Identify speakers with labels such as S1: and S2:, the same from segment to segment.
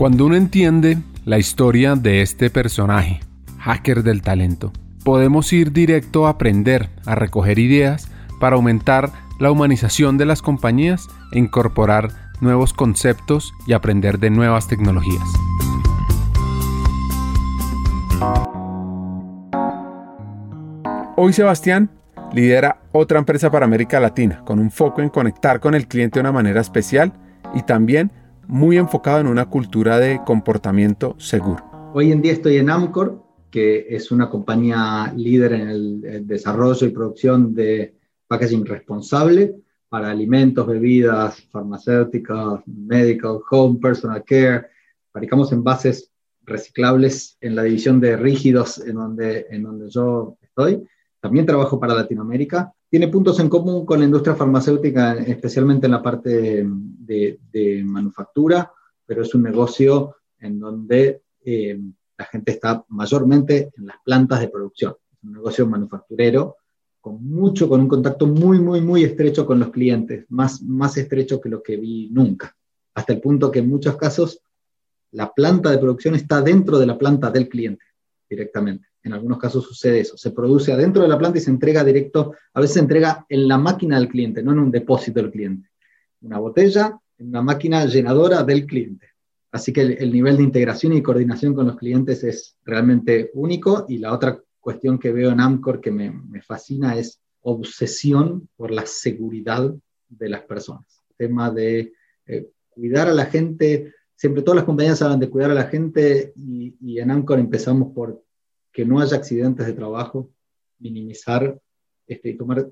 S1: Cuando uno entiende la historia de este personaje, hacker del talento, podemos ir directo a aprender, a recoger ideas para aumentar la humanización de las compañías e incorporar nuevos conceptos y aprender de nuevas tecnologías. Hoy Sebastián lidera otra empresa para América Latina, con un foco en conectar con el cliente de una manera especial y también muy enfocado en una cultura de comportamiento seguro.
S2: Hoy en día estoy en Amcor, que es una compañía líder en el desarrollo y producción de packaging responsable para alimentos, bebidas, farmacéuticas, medical, home, personal care. Fabricamos envases reciclables en la división de rígidos en donde, en donde yo estoy. También trabajo para Latinoamérica tiene puntos en común con la industria farmacéutica, especialmente en la parte de, manufactura, pero es un negocio en donde eh, la gente está mayormente en las plantas de producción. Es un negocio manufacturero con mucho, con un contacto muy, muy, muy estrecho con los clientes, más, más estrecho que lo que vi nunca, hasta el punto que en muchos casos la planta de producción está dentro de la planta del cliente directamente. En algunos casos sucede eso. Se produce adentro de la planta y se entrega directo, a veces se entrega en la máquina del cliente, no en un depósito del cliente. Una botella en una máquina llenadora del cliente. Así que el, nivel de integración y coordinación con los clientes es realmente único. Y la otra cuestión que veo en Amcor que me, fascina es obsesión por la seguridad de las personas. El tema de eh, cuidar a la gente. Siempre todas las compañías hablan de cuidar a la gente y, y en Amcor empezamos por que no haya accidentes de trabajo, minimizar este, y tomar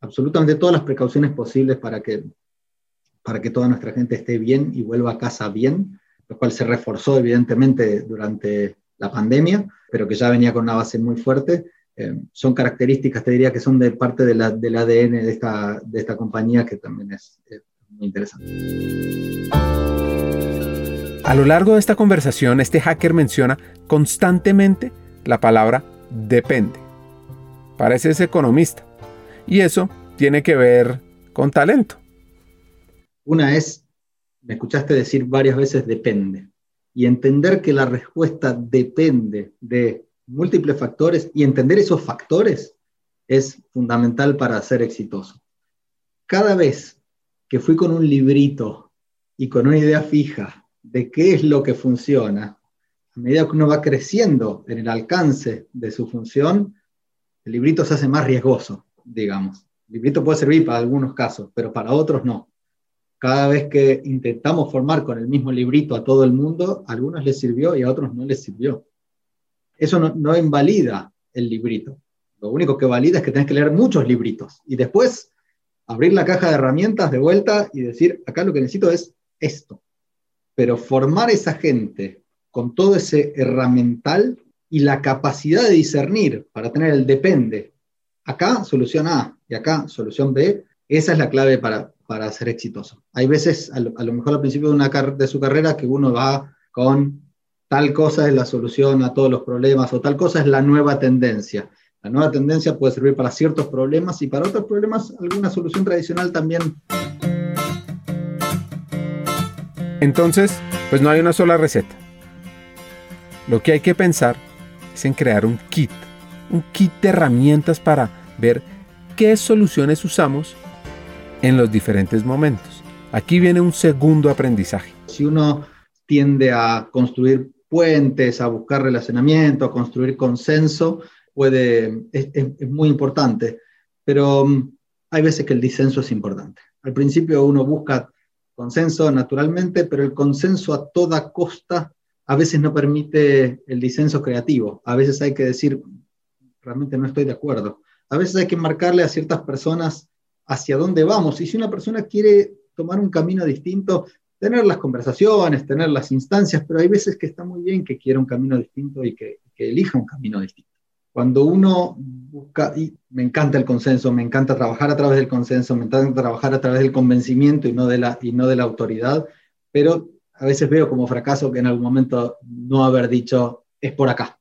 S2: absolutamente todas las precauciones posibles para que, para que toda nuestra gente esté bien y vuelva a casa bien, lo cual se reforzó evidentemente durante la pandemia, pero que ya venía con una base muy fuerte. Eh, son características, te diría, que son de parte de la, del ADN de esta, de esta compañía que también es, muy interesante.
S1: A lo largo de esta conversación, este hacker menciona constantemente la palabra depende. Parece ese economista. Y eso tiene que ver con talento.
S2: Una es, me escuchaste decir varias veces depende. Y entender que la respuesta depende de múltiples factores y entender esos factores es fundamental para ser exitoso. Cada vez que fui con un librito y con una idea fija de qué es lo que funciona, a medida que uno va creciendo en el alcance de su función, el librito se hace más riesgoso, digamos. El librito puede servir para algunos casos, pero para otros no. Cada vez que intentamos formar con el mismo librito a todo el mundo, a algunos les sirvió y a otros no les sirvió. Eso no, no invalida el librito. Lo único que valida es que tenés que leer muchos libritos y después abrir la caja de herramientas de vuelta y decir, acá lo que necesito es esto. Pero formar esa gente con todo ese herramental y la capacidad de discernir para tener el depende. Acá solución A y acá solución B, esa es la clave para, para ser exitoso. Hay veces, a lo, mejor al principio de, una de su carrera, que uno va con tal cosa es la solución a todos los problemas o tal cosa es la nueva tendencia. La nueva tendencia puede servir para ciertos problemas y para otros problemas alguna solución tradicional también.
S1: Entonces, pues no hay una sola receta. Lo que hay que pensar es en crear un kit, un kit de herramientas para ver qué soluciones usamos en los diferentes momentos. Aquí viene un segundo aprendizaje.
S2: Si uno tiende a construir puentes, a buscar relacionamiento, a construir consenso, puede, es, es muy importante, pero mm, hay veces que el disenso es importante. Al principio uno busca consenso naturalmente, pero el consenso a toda costa a veces no permite el disenso creativo, a veces hay que decir, realmente no estoy de acuerdo, a veces hay que marcarle a ciertas personas hacia dónde vamos, y si una persona quiere tomar un camino distinto, tener las conversaciones, tener las instancias, pero hay veces que está muy bien que quiera un camino distinto y que, elija un camino distinto. Cuando uno busca, y me encanta el consenso, me encanta trabajar a través del consenso, me encanta trabajar a través del convencimiento y no de la, y no de la autoridad, pero a veces veo como fracaso que en algún momento no haber dicho es por acá,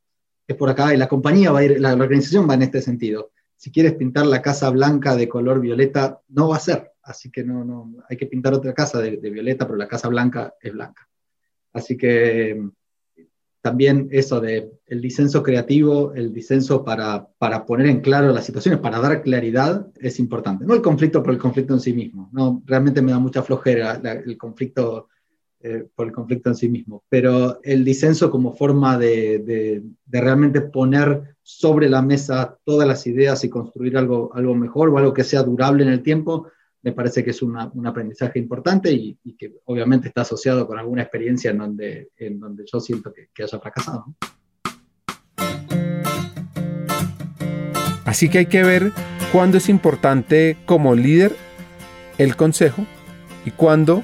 S2: es por acá y la compañía va a ir, la, organización va en este sentido. Si quieres pintar la casa blanca de color violeta, no va a ser, así que no, no hay que pintar otra casa de, violeta, pero la casa blanca es blanca. Así que también eso de el disenso creativo, el disenso para, para poner en claro las situaciones, para dar claridad, es importante. No el conflicto por el conflicto en sí mismo, no, realmente me da mucha flojera el conflicto eh, por el conflicto en sí mismo, pero el disenso como forma de, de, de, realmente poner sobre la mesa todas las ideas y construir algo, algo mejor o algo que sea durable en el tiempo, me parece que es una, un aprendizaje importante y, y, que obviamente está asociado con alguna experiencia en donde, en donde yo siento que, que haya fracasado.
S1: Así que hay que ver cuándo es importante como líder el consejo y cuándo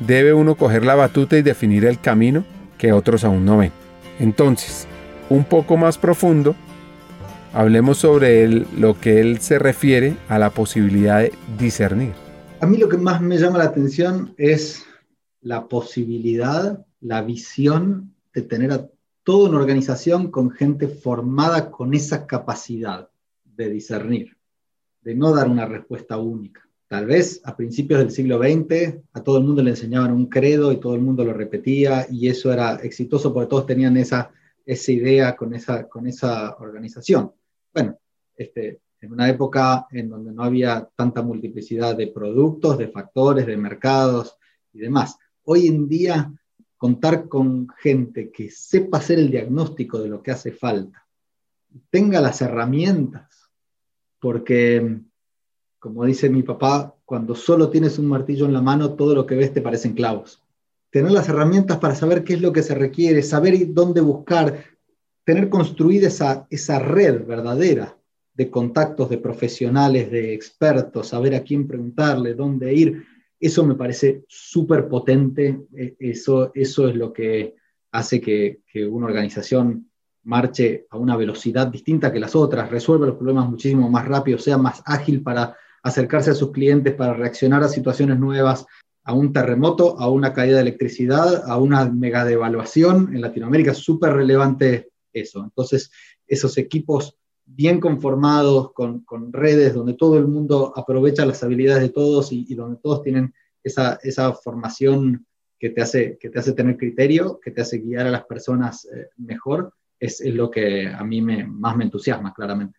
S1: debe uno coger la batuta y definir el camino que otros aún no ven. Entonces, un poco más profundo, hablemos sobre él, lo que él se refiere a la posibilidad de discernir.
S2: A mí lo que más me llama la atención es la posibilidad, la visión de tener a toda una organización con gente formada con esa capacidad de discernir, de no dar una respuesta única. Tal vez a principios del siglo XX a todo el mundo le enseñaban un credo y todo el mundo lo repetía y eso era exitoso porque todos tenían esa, esa idea con esa, con esa organización. Bueno, este, en una época en donde no había tanta multiplicidad de productos, de factores, de mercados y demás. Hoy en día, contar con gente que sepa hacer el diagnóstico de lo que hace falta, tenga las herramientas, porque como dice mi papá, cuando solo tienes un martillo en la mano, todo lo que ves te parecen clavos. Tener las herramientas para saber qué es lo que se requiere, saber dónde buscar, tener construida esa, esa red verdadera de contactos, de profesionales, de expertos, saber a quién preguntarle, dónde ir, eso me parece súper potente, e, eso, eso es lo que hace que, que una organización marche a una velocidad distinta que las otras, resuelva los problemas muchísimo más rápido, sea más ágil para acercarse a sus clientes para reaccionar a situaciones nuevas, a un terremoto, a una caída de electricidad, a una mega devaluación. En Latinoamérica es súper relevante eso. Entonces, esos equipos bien conformados, con, con, redes donde todo el mundo aprovecha las habilidades de todos y, donde todos tienen esa, esa, formación que te, hace, que te hace tener criterio, que te hace guiar a las personas eh, mejor, es, es, lo que a mí me, más me entusiasma, claramente.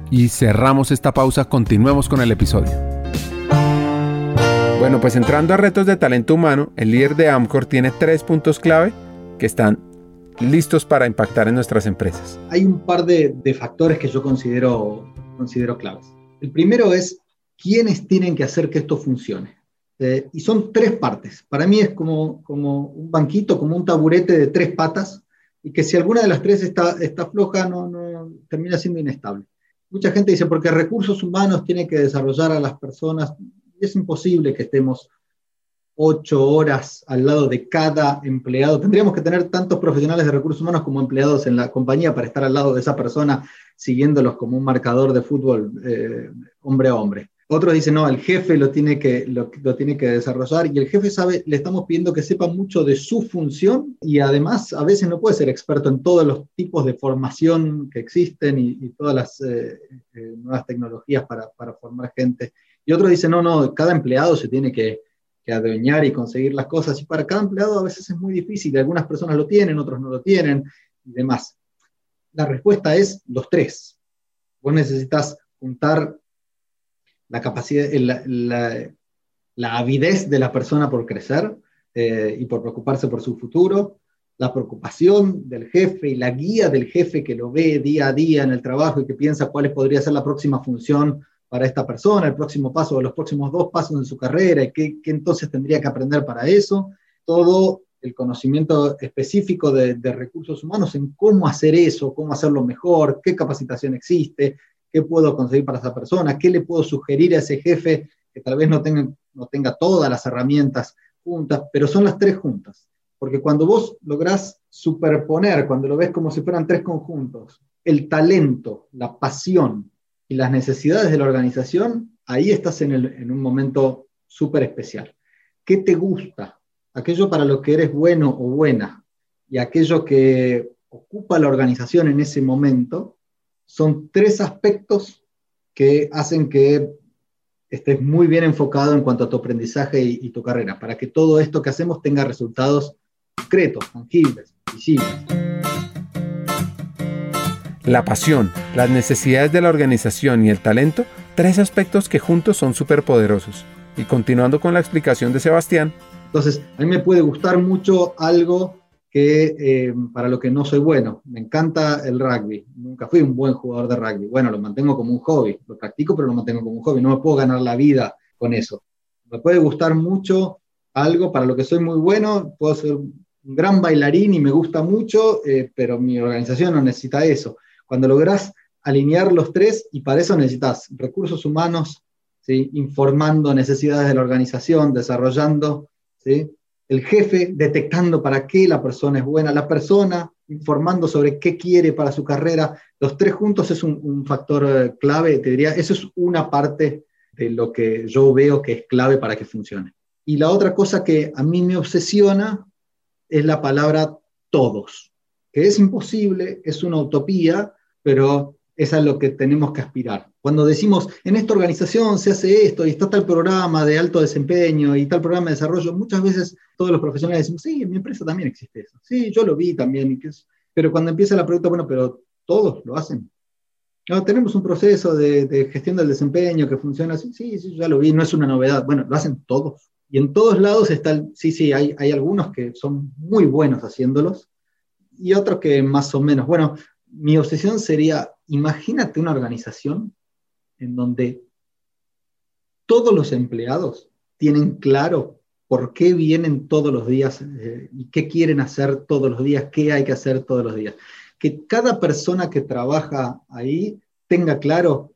S1: y cerramos esta pausa, continuemos con el episodio. Bueno, pues entrando a retos de talento humano, el líder de Amcor tiene tres puntos clave que están listos para impactar en nuestras empresas.
S2: Hay un par de, de factores que yo considero, considero claves. El primero es quiénes tienen que hacer que esto funcione. Eh, y son tres partes. Para mí es como, como un banquito, como un taburete de tres patas, y que si alguna de las tres está, está floja, no, no termina siendo inestable. Mucha gente dice, porque recursos humanos tienen que desarrollar a las personas. Es imposible que estemos ocho horas al lado de cada empleado. Tendríamos que tener tantos profesionales de recursos humanos como empleados en la compañía para estar al lado de esa persona, siguiéndolos como un marcador de fútbol eh, hombre a hombre. Otros dicen, no, el jefe lo tiene, que, lo, tiene que desarrollar y el jefe sabe, le estamos pidiendo que sepa mucho de su función y además a veces no puede ser experto en todos los tipos de formación que existen y, y todas las eh, eh, nuevas tecnologías para, para, formar gente. Y otros dicen, no, no, cada empleado se tiene que, que adueñar y conseguir las cosas y para cada empleado a veces es muy difícil. Algunas personas lo tienen, otros no lo tienen y demás. La respuesta es los tres. Vos necesitas juntar la capacidad, la, la, la, avidez de la persona por crecer eh, y por preocuparse por su futuro, la preocupación del jefe y la guía del jefe que lo ve día a día en el trabajo y que piensa cuál podría ser la próxima función para esta persona, el próximo paso o los próximos dos pasos en su carrera y qué, qué entonces tendría que aprender para eso. Todo el conocimiento específico de, de, recursos humanos en cómo hacer eso, cómo hacerlo mejor, qué capacitación existe, qué puedo conseguir para esa persona, qué le puedo sugerir a ese jefe que tal vez no tenga, no tenga todas las herramientas juntas, pero son las tres juntas. porque cuando vos lográs superponer, cuando lo ves como si fueran tres conjuntos, el talento, la pasión y las necesidades de la organización, ahí estás en, en un momento súper especial. ¿Qué te gusta? Aquello para lo que eres bueno o buena y aquello que ocupa la organización en ese momento, son tres aspectos que hacen que estés muy bien enfocado en cuanto a tu aprendizaje y, y tu carrera, para que todo esto que hacemos tenga resultados concretos, tangibles, visibles.
S1: La pasión, las necesidades de la organización y el talento, tres aspectos que juntos son súper poderosos. Y continuando con la explicación de Sebastián.
S2: Entonces, a mí me puede gustar mucho algo que eh, para lo que no soy bueno. Me encanta el rugby. Nunca fui un buen jugador de rugby. Bueno, lo mantengo como un hobby. Lo practico, pero lo mantengo como un hobby. No me puedo ganar la vida con eso. Me puede gustar mucho algo para lo que soy muy bueno. Puedo ser un gran bailarín y me gusta mucho, eh, pero mi organización no necesita eso. Cuando logras alinear los tres, y para eso necesitas recursos humanos, ¿sí? informando necesidades de la organización, desarrollando, ¿sí? El jefe detectando para qué la persona es buena, la persona informando sobre qué quiere para su carrera, los tres juntos es un, factor eh, clave, te diría, eso es una parte de lo que yo veo que es clave para que funcione. Y la otra cosa que a mí me obsesiona es la palabra todos, que es imposible, es una utopía, pero es a lo que tenemos que aspirar. Cuando decimos, en esta organización se hace esto y está tal programa de alto desempeño y tal programa de desarrollo, muchas veces todos los profesionales decimos, sí, en mi empresa también existe eso. Sí, yo lo vi también. Pero cuando empieza la pregunta, bueno, pero todos lo hacen. No, tenemos un proceso de, gestión del desempeño que funciona así. Sí, sí, ya lo vi, no es una novedad. Bueno, lo hacen todos. Y en todos lados están, sí, sí, hay, hay algunos que son muy buenos haciéndolos y otros que más o menos. Bueno, mi obsesión sería, imagínate una organización en donde todos los empleados tienen claro por qué vienen todos los días eh, y qué quieren hacer todos los días, qué hay que hacer todos los días. Que cada persona que trabaja ahí tenga claro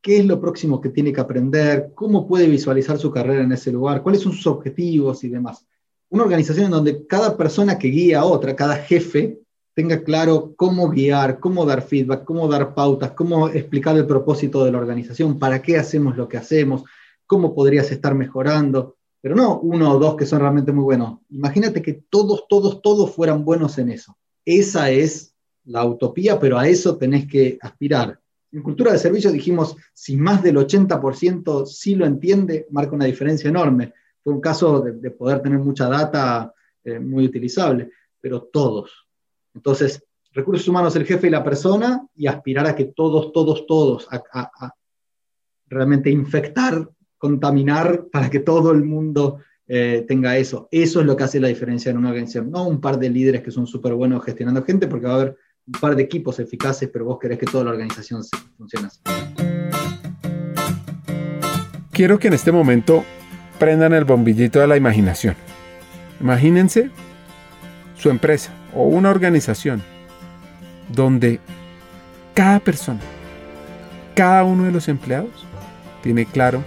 S2: qué es lo próximo que tiene que aprender, cómo puede visualizar su carrera en ese lugar, cuáles son sus objetivos y demás. Una organización en donde cada persona que guía a otra, cada jefe, tenga claro cómo guiar, cómo dar feedback, cómo dar pautas, cómo explicar el propósito de la organización, para qué hacemos lo que hacemos, cómo podrías estar mejorando, pero no uno o dos que son realmente muy buenos. Imagínate que todos, todos, todos fueran buenos en eso. Esa es la utopía, pero a eso tenés que aspirar. En cultura de servicio dijimos, si más del 80% sí lo entiende, marca una diferencia enorme. Fue un caso de, de poder tener mucha data eh, muy utilizable, pero todos. Entonces, recursos humanos, el jefe y la persona, y aspirar a que todos, todos, todos, a, realmente infectar, contaminar para que todo el mundo eh, tenga eso. Eso es lo que hace la diferencia en una organización. No un par de líderes que son súper buenos gestionando gente, porque va a haber un par de equipos eficaces, pero vos querés que toda la organización funcione así.
S1: Quiero que en este momento prendan el bombillito de la imaginación. Imagínense su empresa o una organización donde cada persona, cada uno de los empleados tiene claro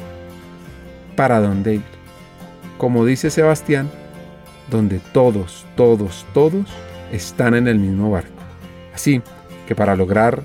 S1: para dónde ir. Como dice Sebastián, donde todos, todos, todos están en el mismo barco. Así que para lograr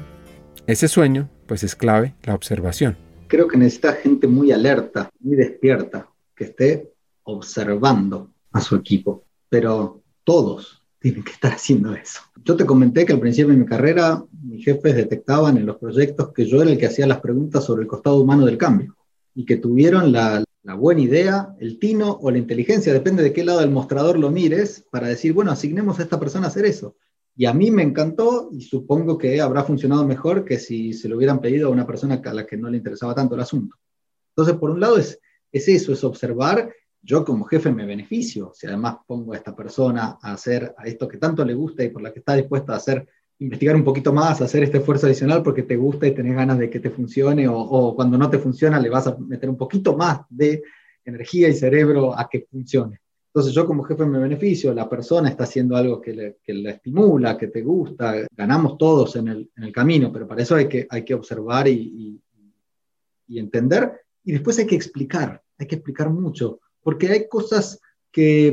S1: ese sueño, pues es clave la observación.
S2: Creo que necesita gente muy alerta, muy despierta, que esté observando a su equipo. Pero todos tienen que estar haciendo eso. Yo te comenté que al principio de mi carrera mis jefes detectaban en los proyectos que yo era el que hacía las preguntas sobre el costado humano del cambio y que tuvieron la, buena idea, el tino o la inteligencia, depende de qué lado del mostrador lo mires, para decir, bueno, asignemos a esta persona a hacer eso. Y a mí me encantó y supongo que habrá funcionado mejor que si se lo hubieran pedido a una persona a la que no le interesaba tanto el asunto. Entonces, por un lado es eso, es observar, yo como jefe me beneficio, si además pongo a esta persona a hacer a esto que tanto le gusta y por la que está dispuesta a hacer, investigar un poquito más, hacer este esfuerzo adicional porque te gusta y tenés ganas de que te funcione o, o cuando no te funciona le vas a meter un poquito más de energía y cerebro a que funcione. Entonces yo como jefe me beneficio, la persona está haciendo algo que le, que le estimula, que te gusta, ganamos todos en el, en el, camino, pero para eso hay que, hay que observar y, y, y, entender y después hay que explicar, hay que explicar mucho, porque hay cosas que,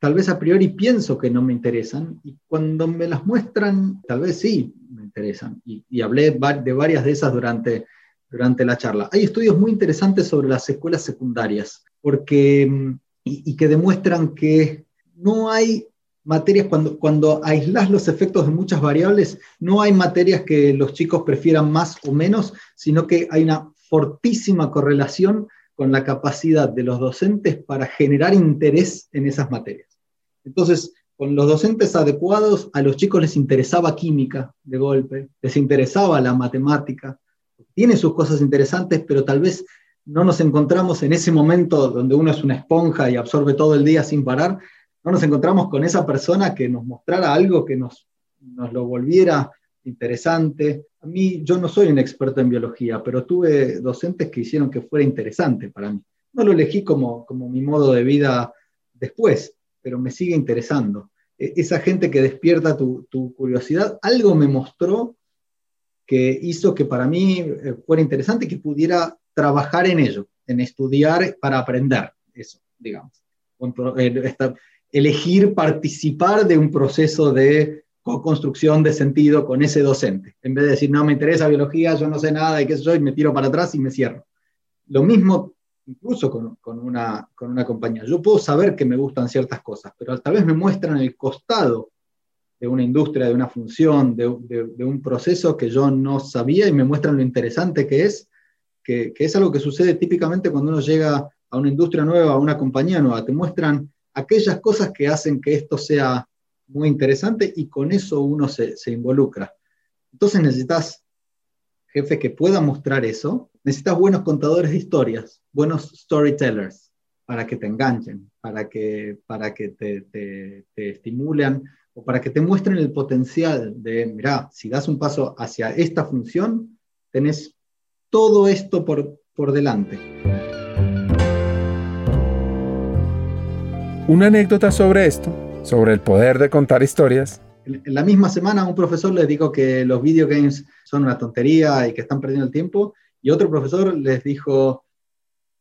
S2: tal vez a priori pienso que no me interesan y cuando me las muestran, tal vez sí me interesan. Y, hablé de varias de esas durante, durante la charla. Hay estudios muy interesantes sobre las escuelas secundarias porque, mm, y, que demuestran que no hay materias, cuando, cuando aislas los efectos de muchas variables, no hay materias que los chicos prefieran más o menos, sino que hay una fortísima correlación con la capacidad de los docentes para generar interés en esas materias. Entonces, con los docentes adecuados, a los chicos les interesaba química de golpe, les interesaba la matemática, tiene sus cosas interesantes, pero tal vez no nos encontramos en ese momento donde uno es una esponja y absorbe todo el día sin parar, no nos encontramos con esa persona que nos mostrara algo que nos, nos lo volviera interesante. A mí, yo no soy un experto en biología, pero tuve docentes que hicieron que fuera interesante para mí. No lo elegí como, como mi modo de vida después, pero me sigue interesando. E, esa gente que despierta tu, tu curiosidad, algo me mostró que hizo que para mí eh, fuera interesante que pudiera trabajar en ello, en estudiar para aprender eso, digamos. Eh, elegir participar de un proceso de construcción de sentido con ese docente. En vez de decir, no me interesa biología, yo no sé nada y qué sé yo, y me tiro para atrás y me cierro. Lo mismo incluso con, una, con una compañía. Yo puedo saber que me gustan ciertas cosas, pero tal vez me muestran el costado de una industria, de una función, de, de, un proceso que yo no sabía y me muestran lo interesante que es, que, que, es algo que sucede típicamente cuando uno llega a una industria nueva, a una compañía nueva. Te muestran aquellas cosas que hacen que esto sea muy interesante y con eso uno se, involucra. Entonces necesitas jefe que pueda mostrar eso, necesitas buenos contadores de historias, buenos storytellers para que te enganchen, para que, para que te, te, estimulen o para que te muestren el potencial de, mira, si das un paso hacia esta función, tenés todo esto por, por delante.
S1: Una anécdota sobre esto sobre el poder de contar historias.
S2: En la misma semana un profesor les dijo que los videogames son una tontería y que están perdiendo el tiempo, y otro profesor les dijo,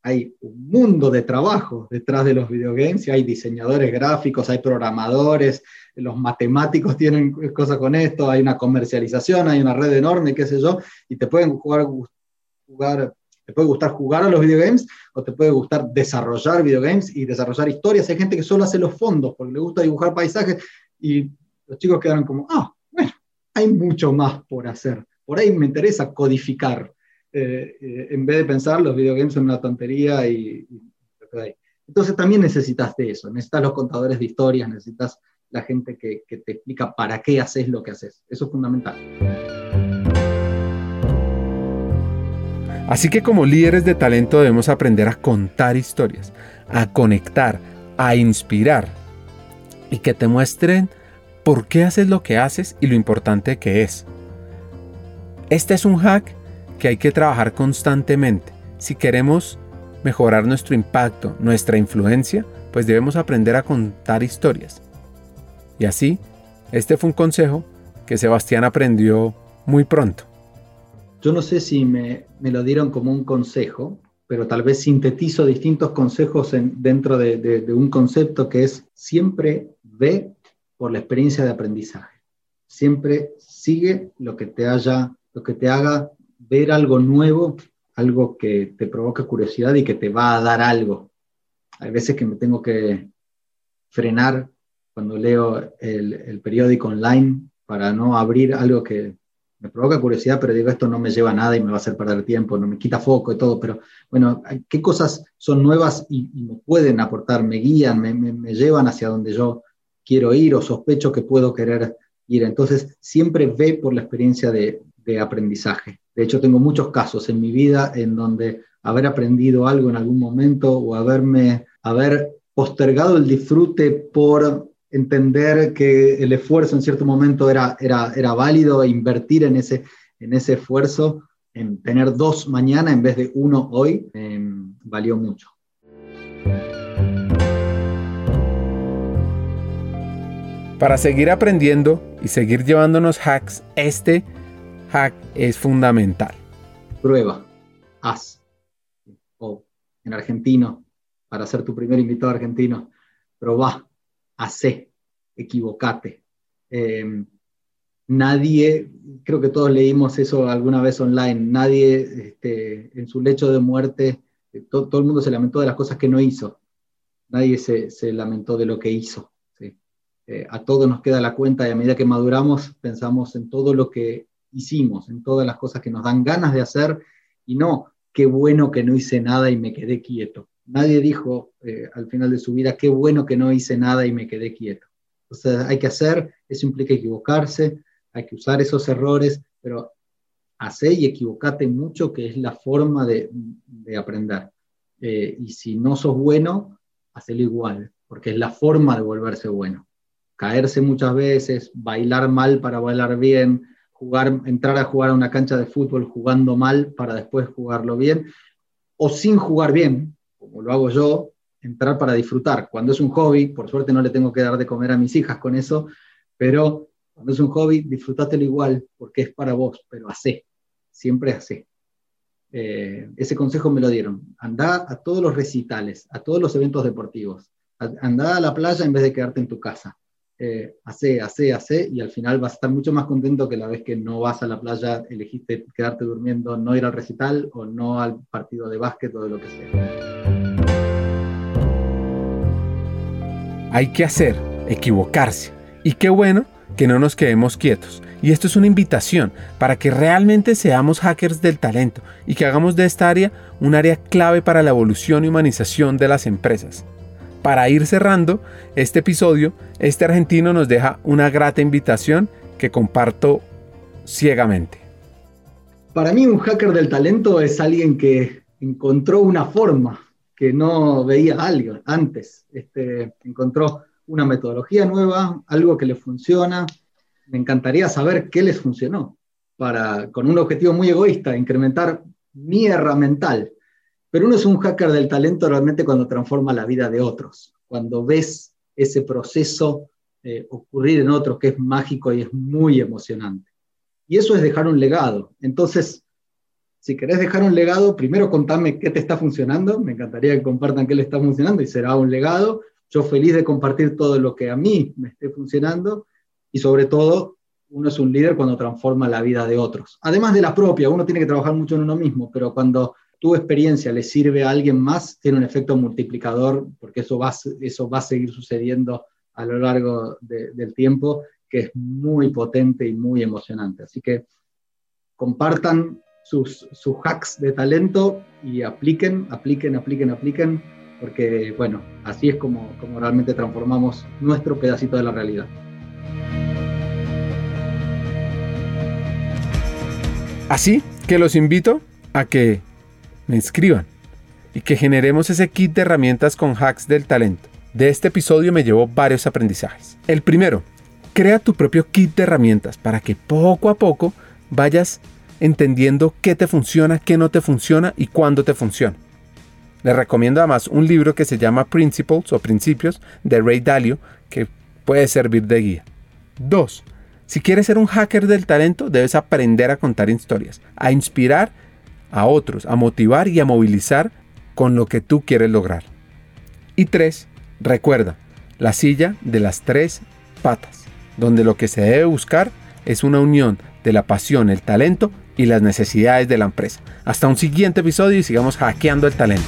S2: hay un mundo de trabajo detrás de los videogames, y hay diseñadores gráficos, hay programadores, los matemáticos tienen cosas con esto, hay una comercialización, hay una red enorme, qué sé yo, y te pueden jugar te puede gustar jugar a los videogames o te puede gustar desarrollar videogames y desarrollar historias. Hay gente que solo hace los fondos porque le gusta dibujar paisajes y los chicos quedaron como, ah, bueno, hay mucho más por hacer. Por ahí me interesa codificar eh, eh, en vez de pensar los videogames son una tontería y, Entonces también necesitas de eso, necesitas los contadores de historias, necesitas la gente que, que te explica para qué haces lo que haces. Eso es fundamental.
S1: Así que como líderes de talento debemos aprender a contar historias, a conectar, a inspirar y que te muestren por qué haces lo que haces y lo importante que es. Este es un hack que hay que trabajar constantemente. Si queremos mejorar nuestro impacto, nuestra influencia, pues debemos aprender a contar historias. Y así, este fue un consejo que Sebastián aprendió muy pronto.
S2: Yo no sé si me, lo dieron como un consejo, pero tal vez sintetizo distintos consejos dentro de, un concepto que es siempre ve por la experiencia de aprendizaje. Siempre sigue lo que te haya, lo que te haga ver algo nuevo, algo que te provoque curiosidad y que te va a dar algo. Hay veces que me tengo que frenar cuando leo el, el periódico online para no abrir algo que, me provoca curiosidad, pero digo, esto no me lleva a nada y me va a hacer perder tiempo, no me quita foco y todo, pero bueno, ¿qué cosas son nuevas y, me pueden aportar, me guían, me, llevan hacia donde yo quiero ir o sospecho que puedo querer ir? Entonces, siempre ve por la experiencia de, de aprendizaje. De hecho, tengo muchos casos en mi vida en donde haber aprendido algo en algún momento o haberme, haber postergado el disfrute por entender que el esfuerzo en cierto momento era, era, era válido, e invertir en ese, en ese esfuerzo, en tener dos mañana en vez de uno hoy, em, valió mucho.
S1: Para seguir aprendiendo y seguir llevándonos hacks, este hack es fundamental.
S2: Prueba, haz. O en argentino, para ser tu primer invitado argentino, probá, hacé, equivocate. Em, nadie, creo que todos leímos eso alguna vez online, nadie este, en su lecho de muerte, eh, todo el mundo se lamentó de las cosas que no hizo, nadie se, se lamentó de lo que hizo. Eh, a todos nos queda la cuenta y a medida que maduramos pensamos en todo lo que hicimos, en todas las cosas que nos dan ganas de hacer y no, qué bueno que no hice nada y me quedé quieto. Nadie dijo eh, al final de su vida, qué bueno que no hice nada y me quedé quieto. Entonces hay que hacer, eso implica equivocarse, hay que usar esos errores, pero hacer y equivocate mucho, que es la forma de, aprender. Eh, y si no sos bueno, hacelo igual, porque es la forma de volverse bueno. Caerse muchas veces, bailar mal para bailar bien, jugar, entrar a jugar a una cancha de fútbol jugando mal para después jugarlo bien, o sin jugar bien, como lo hago yo, entrar para disfrutar. Cuando es un hobby, por suerte no le tengo que dar de comer a mis hijas con eso, pero cuando es un hobby, disfrútatelo igual, porque es para vos, pero hacé, siempre hacé. Eh, ese consejo me lo dieron. Andá a todos los recitales, a todos los eventos deportivos. Andá a la playa en vez de quedarte en tu casa. Eh, hace, hace, hace, y al final vas a estar mucho más contento que la vez que no vas a la playa, elegiste quedarte durmiendo, no ir al recital o no al partido de básquet o de lo que sea.
S1: Hay que hacer, equivocarse. Y qué bueno que no nos quedemos quietos. Y esto es una invitación para que realmente seamos hackers del talento y que hagamos de esta área un área clave para la evolución y humanización de las empresas. Para ir cerrando este episodio, este argentino nos deja una grata invitación que comparto ciegamente.
S2: Para mí un hacker del talento es alguien que encontró una forma que no veía algo antes. Este, encontró una metodología nueva, algo que le funciona. Me encantaría saber qué les funcionó para, con un objetivo muy egoísta, incrementar mi erra mental pero uno es un hacker del talento realmente cuando transforma la vida de otros, cuando ves ese proceso eh, ocurrir en otros que es mágico y es muy emocionante. Y eso es dejar un legado. Entonces, si querés dejar un legado, primero contame qué te está funcionando. Me encantaría que compartan qué le está funcionando y será un legado. Yo feliz de compartir todo lo que a mí me esté funcionando y sobre todo, uno es un líder cuando transforma la vida de otros. Además de la propia, uno tiene que trabajar mucho en uno mismo, pero cuando tu experiencia le sirve a alguien más, tiene un efecto multiplicador, porque eso va, eso va a seguir sucediendo a lo largo del tiempo, que es muy potente y muy emocionante. Así que compartan sus, sus hacks de talento y apliquen, apliquen, apliquen, apliquen, porque bueno, así es como, como realmente transformamos nuestro pedacito de la realidad.
S1: Así que los invito a que me inscriban y que generemos ese kit de herramientas con hacks del talento. De este episodio me llevo varios aprendizajes. El primero, crea tu propio kit de herramientas para que poco a poco vayas entendiendo qué te funciona, qué no te funciona y cuándo te funciona. Les recomiendo además un libro que se llama Principles o Principios de Ray Dalio que puede servir de guía. 2. Si quieres ser un hacker del talento, debes aprender a contar historias, a inspirar a otros, a motivar y a movilizar con lo que tú quieres lograr. Y tres, recuerda, la silla de las tres patas, donde lo que se debe buscar es una unión de la pasión, el talento y las necesidades de la empresa. Hasta un siguiente episodio y sigamos hackeando el talento.